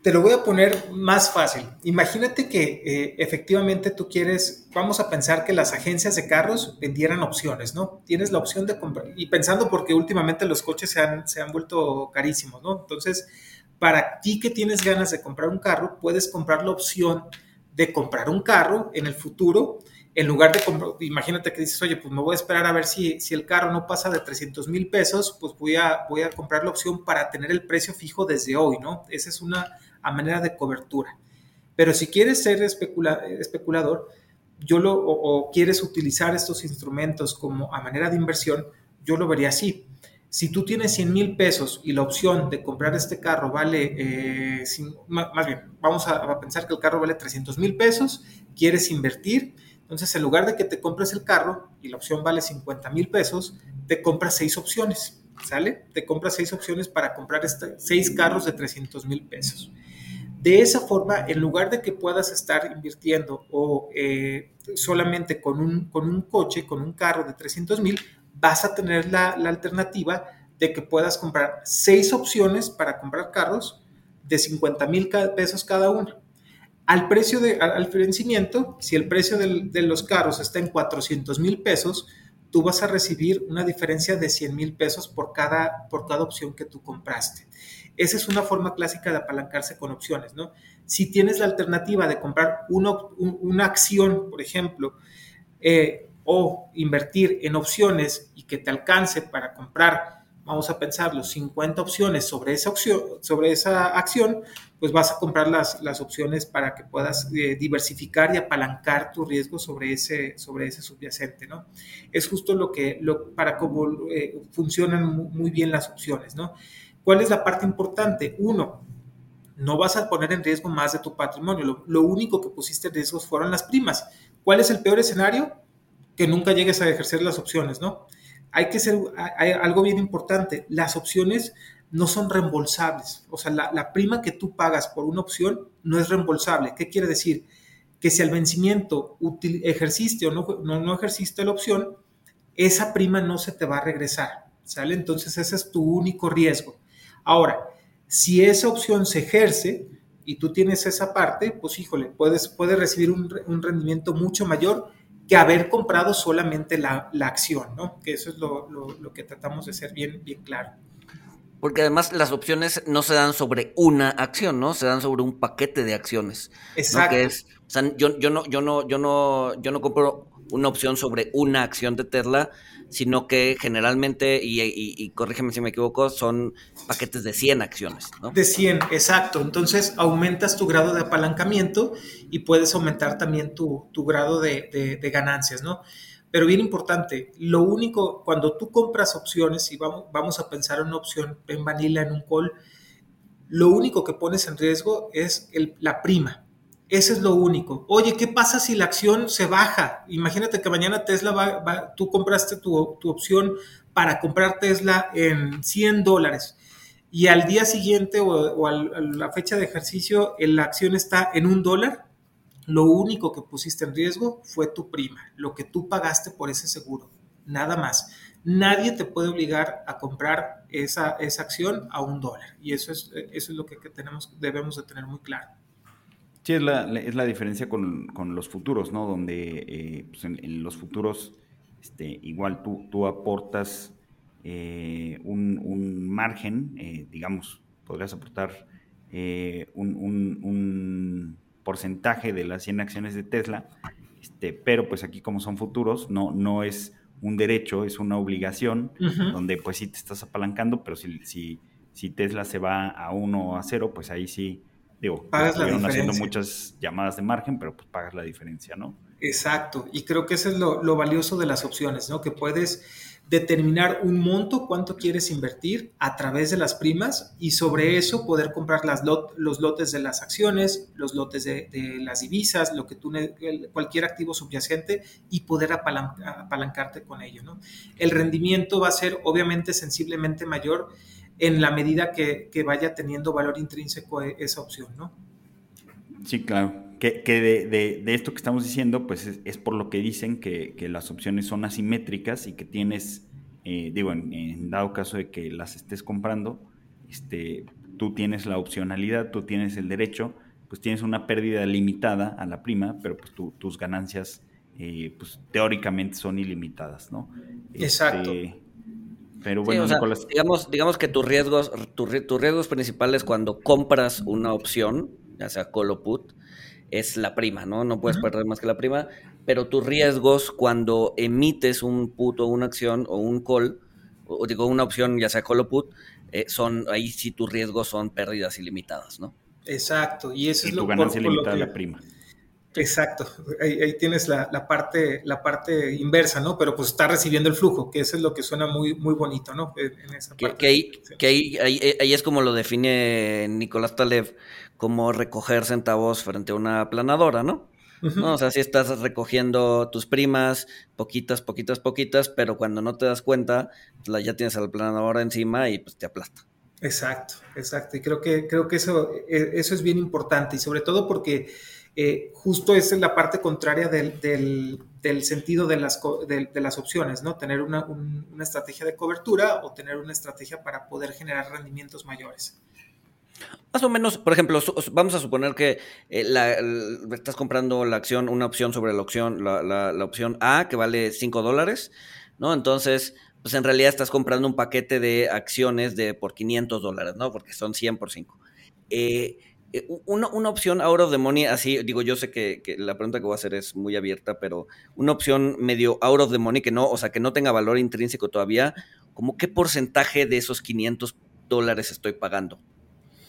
Te lo voy a poner más fácil. Imagínate que eh, efectivamente tú quieres, vamos a pensar que las agencias de carros vendieran opciones, ¿no? Tienes la opción de comprar, y pensando porque últimamente los coches se han, se han vuelto carísimos, ¿no? Entonces, para ti que tienes ganas de comprar un carro, puedes comprar la opción de comprar un carro en el futuro, en lugar de comprar, imagínate que dices, oye, pues me voy a esperar a ver si, si el carro no pasa de 300 mil pesos, pues voy a, voy a comprar la opción para tener el precio fijo desde hoy, ¿no? Esa es una a manera de cobertura. Pero si quieres ser especulador, yo lo, o, quieres utilizar estos instrumentos como a manera de inversión, yo lo vería así. Si tú tienes 100 mil pesos y la opción de comprar este carro vale, eh, más bien, vamos a, pensar que el carro vale 300 mil pesos, quieres invertir, entonces en lugar de que te compres el carro y la opción vale 50 mil pesos, te compras seis opciones, ¿sale? Te compras seis opciones para comprar este, seis carros de 300 mil pesos. De esa forma, en lugar de que puedas estar invirtiendo o eh, solamente con un, con un coche, con un carro de 300 mil, vas a tener la, alternativa de que puedas comprar seis opciones para comprar carros de 50 mil pesos cada una. Al precio de, al vencimiento, si el precio de los carros está en 400 mil pesos, tú vas a recibir una diferencia de 100 mil pesos por cada, por cada opción que tú compraste. Esa es una forma clásica de apalancarse con opciones, ¿no? Si tienes la alternativa de comprar una, acción, por ejemplo, eh, o invertir en opciones y que te alcance para comprar, vamos a pensarlo, 50 opciones sobre esa, opción, sobre esa acción, pues vas a comprar las, las opciones para que puedas eh, diversificar y apalancar tu riesgo sobre ese, sobre ese subyacente, ¿no? Es justo lo que, lo, para cómo eh, funcionan muy bien las opciones, ¿no? ¿Cuál es la parte importante? Uno, no vas a poner en riesgo más de tu patrimonio. Lo, lo único que pusiste en riesgo fueron las primas. ¿Cuál es el peor escenario? que nunca llegues a ejercer las opciones, ¿no? Hay que ser, algo bien importante, las opciones no son reembolsables, o sea, la, prima que tú pagas por una opción no es reembolsable. ¿Qué quiere decir? Que si al vencimiento ejerciste o no, no, no ejerciste la opción, esa prima no se te va a regresar, ¿sale? Entonces ese es tu único riesgo. Ahora, si esa opción se ejerce y tú tienes esa parte, pues híjole, puedes, puedes recibir un rendimiento mucho mayor que haber comprado solamente la, acción, ¿no? Que eso es lo, que tratamos de ser bien, bien claro. Porque además las opciones no se dan sobre una acción, ¿no? Se dan sobre un paquete de acciones. Exacto. Que es, o sea, yo, yo, no, yo, no, yo, no, yo no compro una opción sobre una acción de Tesla, sino que generalmente, y, corrígeme si me equivoco, son paquetes de 100 acciones. ¿no? De 100, exacto. Entonces aumentas tu grado de apalancamiento y puedes aumentar también tu, grado de, ganancias, ¿no? Pero bien importante, lo único, cuando tú compras opciones, y vamos, vamos a pensar en una opción en vanilla, en un call, lo único que pones en riesgo es el, la prima. Ese es lo único. Oye, ¿qué pasa si la acción se baja? Imagínate que mañana Tesla va, tú compraste tu, opción para comprar Tesla en 100 dólares y al día siguiente o, a la fecha de ejercicio la acción está en un dólar. Lo único que pusiste en riesgo fue tu prima, lo que tú pagaste por ese seguro, nada más. Nadie te puede obligar a comprar esa, esa acción a un dólar y eso es, eso es lo que, tenemos, debemos de tener muy claro. Sí, es la, es la diferencia con, los futuros, ¿no? Donde eh, pues en, los futuros, este, igual tú, tú aportas eh, un, margen, eh, digamos, podrías aportar un, porcentaje de las 100 acciones de Tesla, este, pero pues aquí como son futuros, no, no es un derecho, es una obligación, donde pues sí te estás apalancando, pero si, si, si Tesla se va a uno o a cero, pues ahí sí Digo, pagas la diferencia. haciendo muchas llamadas de margen, pero pues pagas la diferencia, ¿no? Exacto, y creo que eso es lo, valioso de las opciones, ¿no? Que puedes determinar un monto, cuánto quieres invertir a través de las primas y sobre eso poder comprar las los lotes de las acciones, los lotes de, las divisas, lo que tú, cualquier activo subyacente y poder apalancarte con ello, ¿no? El rendimiento va a ser obviamente sensiblemente mayor en la medida que, vaya teniendo valor intrínseco e, esa opción, ¿no? Sí, claro. Que, de, esto que estamos diciendo, pues es, por lo que dicen que, las opciones son asimétricas y que tienes, eh, digo, en, dado caso de que las estés comprando, este, tú tienes la opcionalidad, tú tienes el derecho, pues tienes una pérdida limitada a la prima, pero pues tus ganancias, eh, pues teóricamente son ilimitadas, ¿no? Exacto. Este, pero bueno, digamos, digamos que tus riesgos, tus riesgos principales cuando compras una opción, ya sea call o put, es la prima, ¿no? No puedes perder más que la prima, pero tus riesgos cuando emites un put o una acción o un call, o digo una opción, ya sea call o put, eh, son, ahí sí tus riesgos son pérdidas ilimitadas, ¿no? Exacto, y eso es lo tu ganancia limitada la prima. Exacto, ahí, tienes la, parte, la parte inversa, ¿no? Pero pues está recibiendo el flujo, que eso es lo que suena muy, muy bonito, ¿no? En esa parte. Que, ahí, que ahí, ahí, es como lo define Nicolás Taleb, como recoger centavos frente a una aplanadora, ¿no? ¿no? O sea, si estás recogiendo tus primas, poquitas, poquitas, poquitas, pero cuando no te das cuenta, ya tienes a la planadora encima y pues te aplasta. Exacto, exacto. Y creo que, creo que eso, e, eso es bien importante, y sobre todo porque eh, justo es la parte contraria del, del, sentido de las, de, las, opciones, ¿no? Tener una, una, estrategia de cobertura o tener una estrategia para poder generar rendimientos mayores. Más o menos, por ejemplo, vamos a suponer que eh, estás comprando la acción, una opción sobre la opción, la, opción A que vale 5 dólares, ¿no? Entonces, pues en realidad estás comprando un paquete de acciones de por 500 dólares, ¿no? Porque son 100 por 5. Eh, eh, una, una, opción out of the money, así digo, yo sé que, la pregunta que voy a hacer es muy abierta, pero una opción medio out of the money que no, o sea, que no tenga valor intrínseco todavía, como qué porcentaje de esos 500 dólares estoy pagando.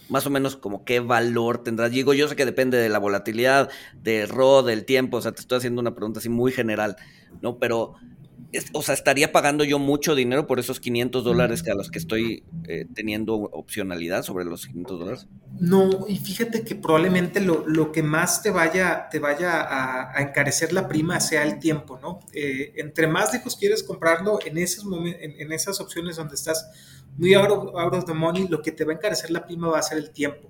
Más o menos como qué valor tendrá. Digo, yo sé que depende de la volatilidad, del RO, del tiempo, o sea, te estoy haciendo una pregunta así muy general, ¿no? Pero o sea, estaría pagando yo mucho dinero por esos 500 dólares a los que estoy eh, teniendo opcionalidad sobre los 500 dólares. No, y fíjate que probablemente lo, lo que más te vaya, te vaya a, encarecer la prima sea el tiempo, ¿no? Eh, entre más lejos quieres comprarlo, en, esos en, en, esas opciones donde estás muy out of, out of the money, lo que te va a encarecer la prima va a ser el tiempo.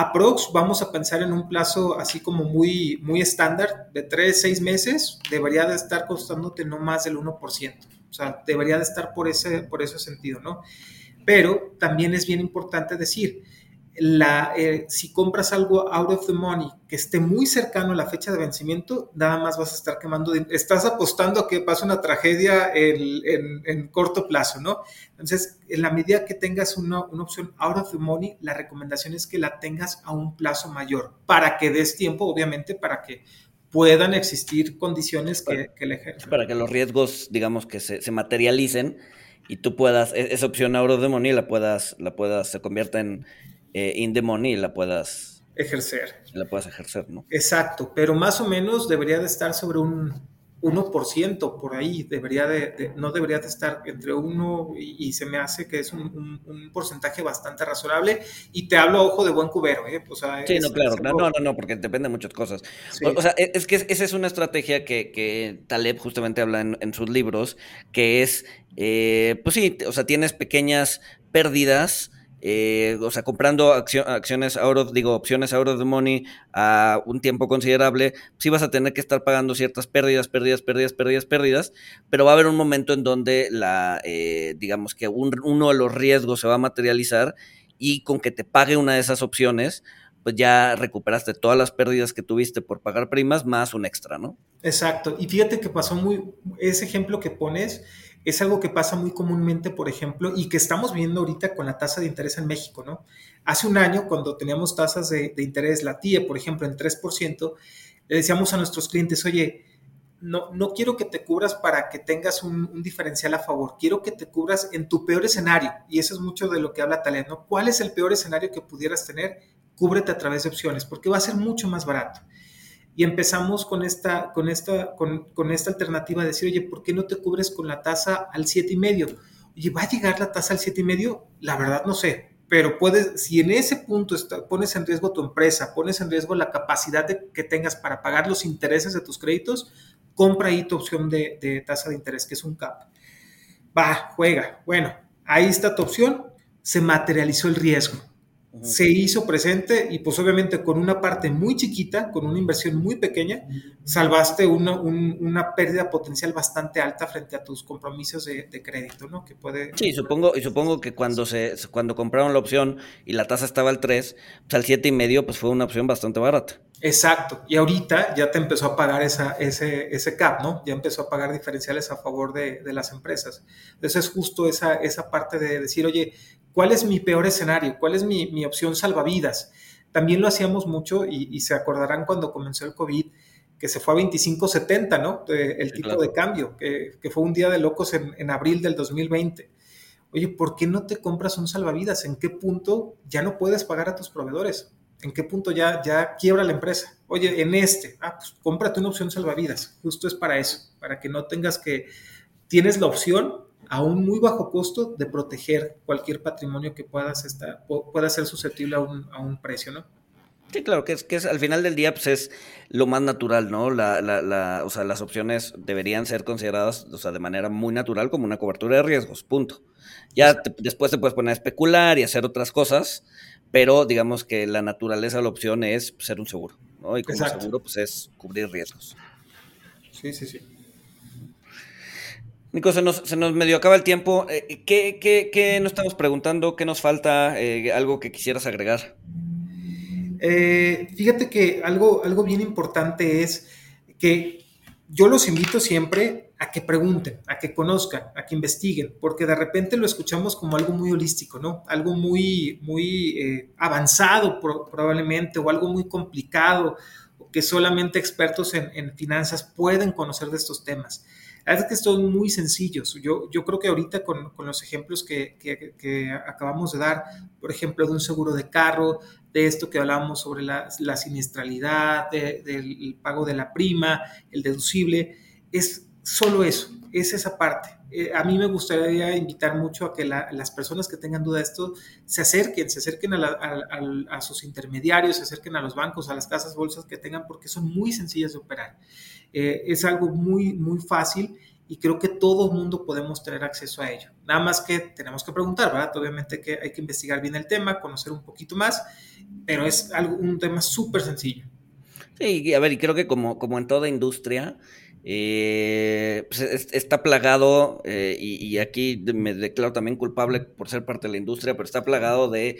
Aprox, vamos a pensar en un plazo así como muy, muy estándar, de 3, 6 meses, debería de estar costándote no más del 1%. O sea, debería de estar por ese, por ese sentido, ¿no? Pero también es bien importante decir, eh, si compras algo out of the money que esté muy cercano a la fecha de vencimiento, nada más vas a estar quemando. Estás apostando a que pase una tragedia en, corto plazo, ¿no? Entonces, en la medida que tengas una, opción out of the money, la recomendación es que la tengas a un plazo mayor para que des tiempo, obviamente, para que puedan existir condiciones que, que le ejerzan. Para que los riesgos, digamos, que se, se materialicen y tú puedas, e, esa opción out of the money la puedas, la puedas, se convierta en eh, in the money la puedas ejercer. La puedas ejercer, ¿no? Exacto, pero más o menos debería de estar sobre un 1% por ahí, debería de, no debería de estar entre 1 y, se me hace que es un, porcentaje bastante razonable y te hablo ojo de buen cubero, ¿eh? sí, no, claro, no, no, no, porque depende de muchas cosas. O, sea, es que esa es una estrategia que, que Taleb justamente habla en, sus libros, que es, eh, pues sí, o sea, tienes pequeñas pérdidas, eh, o sea, comprando acciones out digo, opciones out of the money a un tiempo considerable, sí vas a tener que estar pagando ciertas pérdidas, pérdidas, pérdidas, pérdidas, pérdidas, pero va a haber un momento en donde la, eh, digamos que uno de los riesgos se va a materializar y con que te pague una de esas opciones, pues ya recuperaste todas las pérdidas que tuviste por pagar primas más un extra, ¿no? Exacto. Y fíjate que pasó muy, ese ejemplo que pones, es algo que pasa muy comúnmente, por ejemplo, y que estamos viendo ahorita con la tasa de interés en México, ¿no? Hace un año, cuando teníamos tasas de, interés, la TIE, por ejemplo, en 3%, le decíamos a nuestros clientes, oye, no, no quiero que te cubras para que tengas un, diferencial a favor, quiero que te cubras en tu peor escenario, y eso es mucho de lo que habla Taleb, ¿no? ¿Cuál es el peor escenario que pudieras tener? Cúbrete a través de opciones, porque va a ser mucho más barato y empezamos con esta, con esta, con, esta alternativa de decir, oye, ¿por qué no te cubres con la tasa al 7,5? Oye, ¿va a llegar la tasa al 7,5? La verdad no sé, pero puedes, si en ese punto pones en riesgo tu empresa, pones en riesgo la capacidad que tengas para pagar los intereses de tus créditos, compra ahí tu opción de, de tasa de interés, que es un CAP. Va, juega. Bueno, ahí está tu opción, se materializó el riesgo se hizo presente y pues obviamente con una parte muy chiquita, con una inversión muy pequeña, salvaste una, una pérdida potencial bastante alta frente a tus compromisos de, crédito, ¿no? Que puede... Sí, supongo, y supongo que cuando, se, cuando compraron la opción y la tasa estaba al 3, pues al 7 y medio, pues fue una opción bastante barata. Exacto, y ahorita ya te empezó a pagar esa, ese, ese cap, ¿no? Ya empezó a pagar diferenciales a favor de, de las empresas. Entonces es justo esa, esa parte de decir, oye, ¿Cuál es mi peor escenario? ¿Cuál es mi, opción salvavidas? También lo hacíamos mucho y, se acordarán cuando comenzó el COVID, que se fue a 25.70, ¿no? el tipo de cambio, que, fue un día de locos en, abril del 2020. Oye, ¿por qué no te compras un salvavidas? ¿En qué punto ya no puedes pagar a tus proveedores? ¿En qué punto ya, ya quiebra la empresa? Oye, en este, ah, pues cómprate una opción salvavidas. Justo es para eso, para que no tengas que, tienes la opción a un muy bajo costo de proteger cualquier patrimonio que puedas estar, pueda ser susceptible a un, a un precio, ¿no? Sí, claro, que es que es, al final del día pues es lo más natural, ¿no? La, la, la, o sea, las opciones deberían ser consideradas, o sea, de manera muy natural como una cobertura de riesgos, punto. Ya después te puedes poner a especular y hacer otras cosas, pero digamos que la naturaleza de la opción es ser un seguro, ¿no? Y como seguro, pues es cubrir riesgos. Sí, sí, sí. Nico, se nos, se nos medio acaba el tiempo. Eh, ¿Qué, qué, qué nos estamos preguntando? ¿Qué nos falta? Eh, ¿Algo que quisieras agregar? Eh, fíjate que algo, algo bien importante es que yo los invito siempre a que pregunten, a que conozcan, a que investiguen, porque de repente lo escuchamos como algo muy holístico, ¿no? Algo muy, muy eh, avanzado probablemente o algo muy complicado, que solamente expertos en, en finanzas pueden conocer de estos temas. Es que son muy sencillos. Yo, yo creo que ahorita con, con los ejemplos que, que, que, acabamos de dar, por ejemplo, de un seguro de carro, de esto que hablábamos sobre la, la siniestralidad, del pago de la prima, el deducible, es solo eso, es esa parte. Eh, a mí me gustaría invitar mucho a que las personas que tengan duda de esto se acerquen, se acerquen a, sus intermediarios, se acerquen a los bancos, a las casas bolsas que tengan, porque son muy sencillas de operar. Eh, es algo muy, muy fácil y creo que todo el mundo podemos tener acceso a ello. Nada más que tenemos que preguntar, ¿verdad? Obviamente que hay que investigar bien el tema, conocer un poquito más, pero es algo, un tema súper sencillo. Sí, a ver, y creo que como, como en toda industria, eh, pues está plagado, eh, y, aquí me declaro también culpable por ser parte de la industria, pero está plagado de,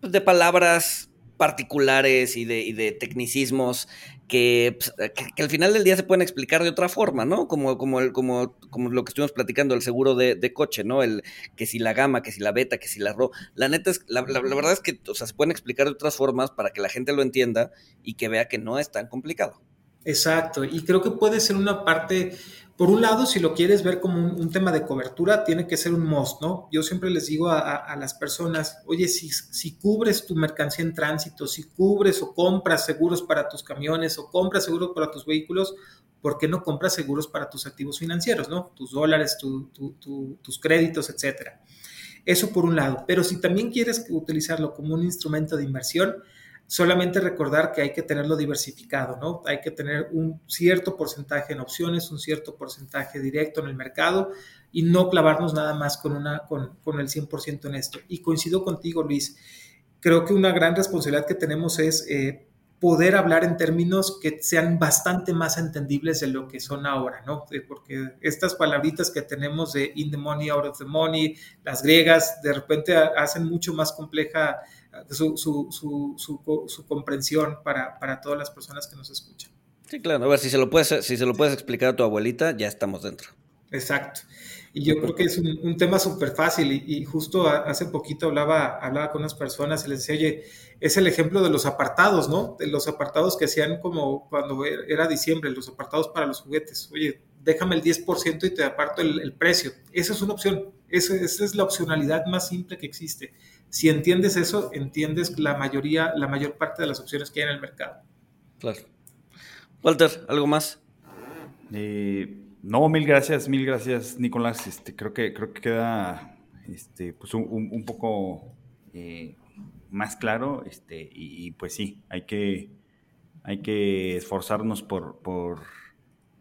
pues de palabras particulares y de, y de tecnicismos pues, que, al final del día se pueden explicar de otra forma, ¿no? Como, como, el, como, como lo que estuvimos platicando, el seguro de, de, coche, ¿no? El que si la gama, que si la beta, que si la RO. La neta es, la, la, verdad es que, o sea, se pueden explicar de otras formas para que la gente lo entienda y que vea que no es tan complicado. Exacto, y creo que puede ser una parte por un lado, si lo quieres ver como un, tema de cobertura, tiene que ser un must, ¿no? Yo siempre les digo a, las personas, oye, si, si, cubres tu mercancía en tránsito, si cubres o compras seguros para tus camiones o compras seguros para tus vehículos, ¿por qué no compras seguros para tus activos financieros, ¿no? Tus dólares, tus créditos, etcétera. Eso por un lado. Pero si también quieres utilizarlo como un instrumento de inversión, solamente recordar que hay que tenerlo diversificado, ¿no? Hay que tener un cierto porcentaje en opciones, un cierto porcentaje directo en el mercado y no clavarnos nada más con, una, con, con el 100% en esto. Y coincido contigo, Luis. Creo que una gran responsabilidad que tenemos es eh, poder hablar en términos que sean bastante más entendibles de lo que son ahora, ¿no? Porque estas palabritas que tenemos de in the money, out of the money, las griegas, de repente hacen mucho más compleja su, su, su, su comprensión para, para, todas las personas que nos escuchan. Sí, claro. A ver, si se lo puedes, si se lo puedes explicar a tu abuelita, ya estamos dentro. Exacto. Y yo creo que es un, un tema súper fácil y, justo hace poquito hablaba, hablaba con unas personas y les decía, oye, es el ejemplo de los apartados, ¿no? De los apartados que hacían como cuando era diciembre, los apartados para los juguetes. Oye, déjame el 10% y te aparto el, el, precio. Esa es una opción. Esa, esa es la opcionalidad más simple que existe. Si entiendes eso, entiendes la mayoría, la mayor parte de las opciones que hay en el mercado. Claro. Walter, ¿algo más? Eh, no, mil gracias, mil gracias, Nicolás. Este, creo que creo que queda este, pues un, poco eh, más claro. Este, y, pues sí, hay que, hay que esforzarnos por, por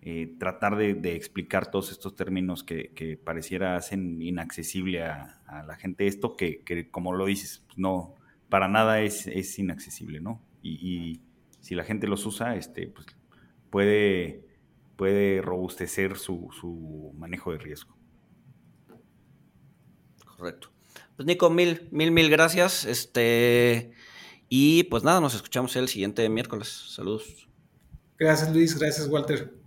eh, tratar de, explicar todos estos términos que, pareciera hacen inaccesible a, la gente esto, que, como lo dices, pues no, para nada es, es inaccesible, ¿no? Y, si la gente los usa, este, pues puede, puede robustecer su, su manejo de riesgo. Correcto. Pues Nico, mil, mil, mil gracias. Este, y pues nada, nos escuchamos el siguiente miércoles. Saludos. Gracias Luis, gracias Walter.